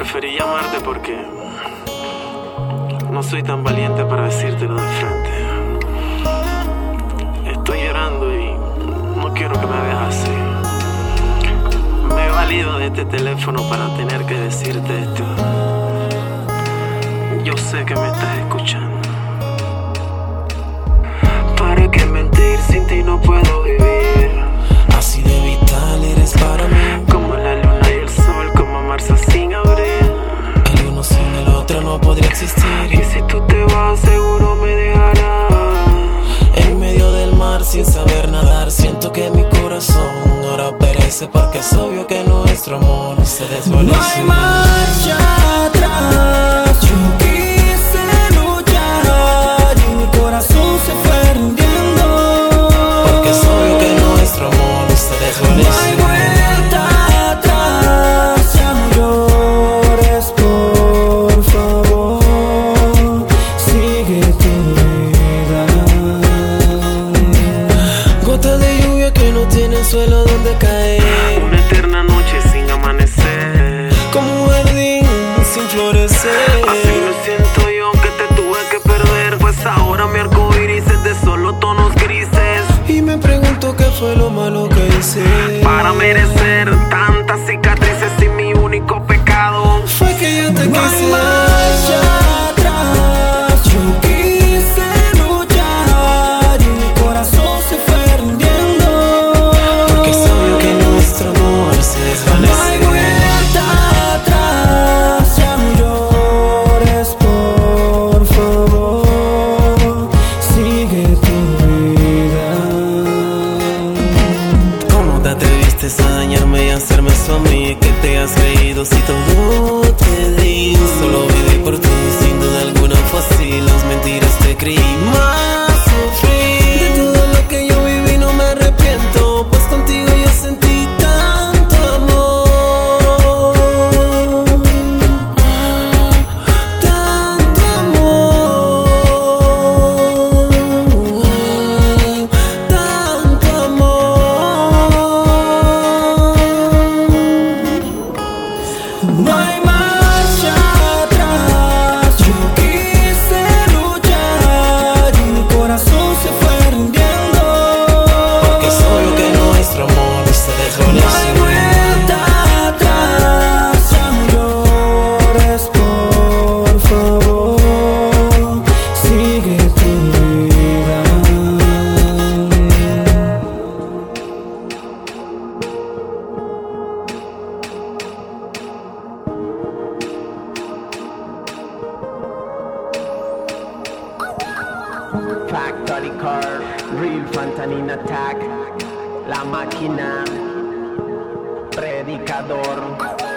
Preferí llamarte porque no soy tan valiente para decírtelo de frente. Estoy llorando y no quiero que me veas así. Me he valido de este teléfono para tener que decirte esto. Yo sé que me estás escuchando. ¿Para qué mentir sin ti no puedo no podría existir. Y si tú te vas, seguro me dejarás. En medio del mar sin saber nadar, siento que mi corazón ahora perece porque es obvio que nuestro amor se desvanece. No suelo donde caer. Una eterna noche sin amanecer. Como un jardín sin florecer. Hacerme eso a mí? Que te has creído si todo Factory Car, Real Fantanin Attack, La Máquina, Predicador,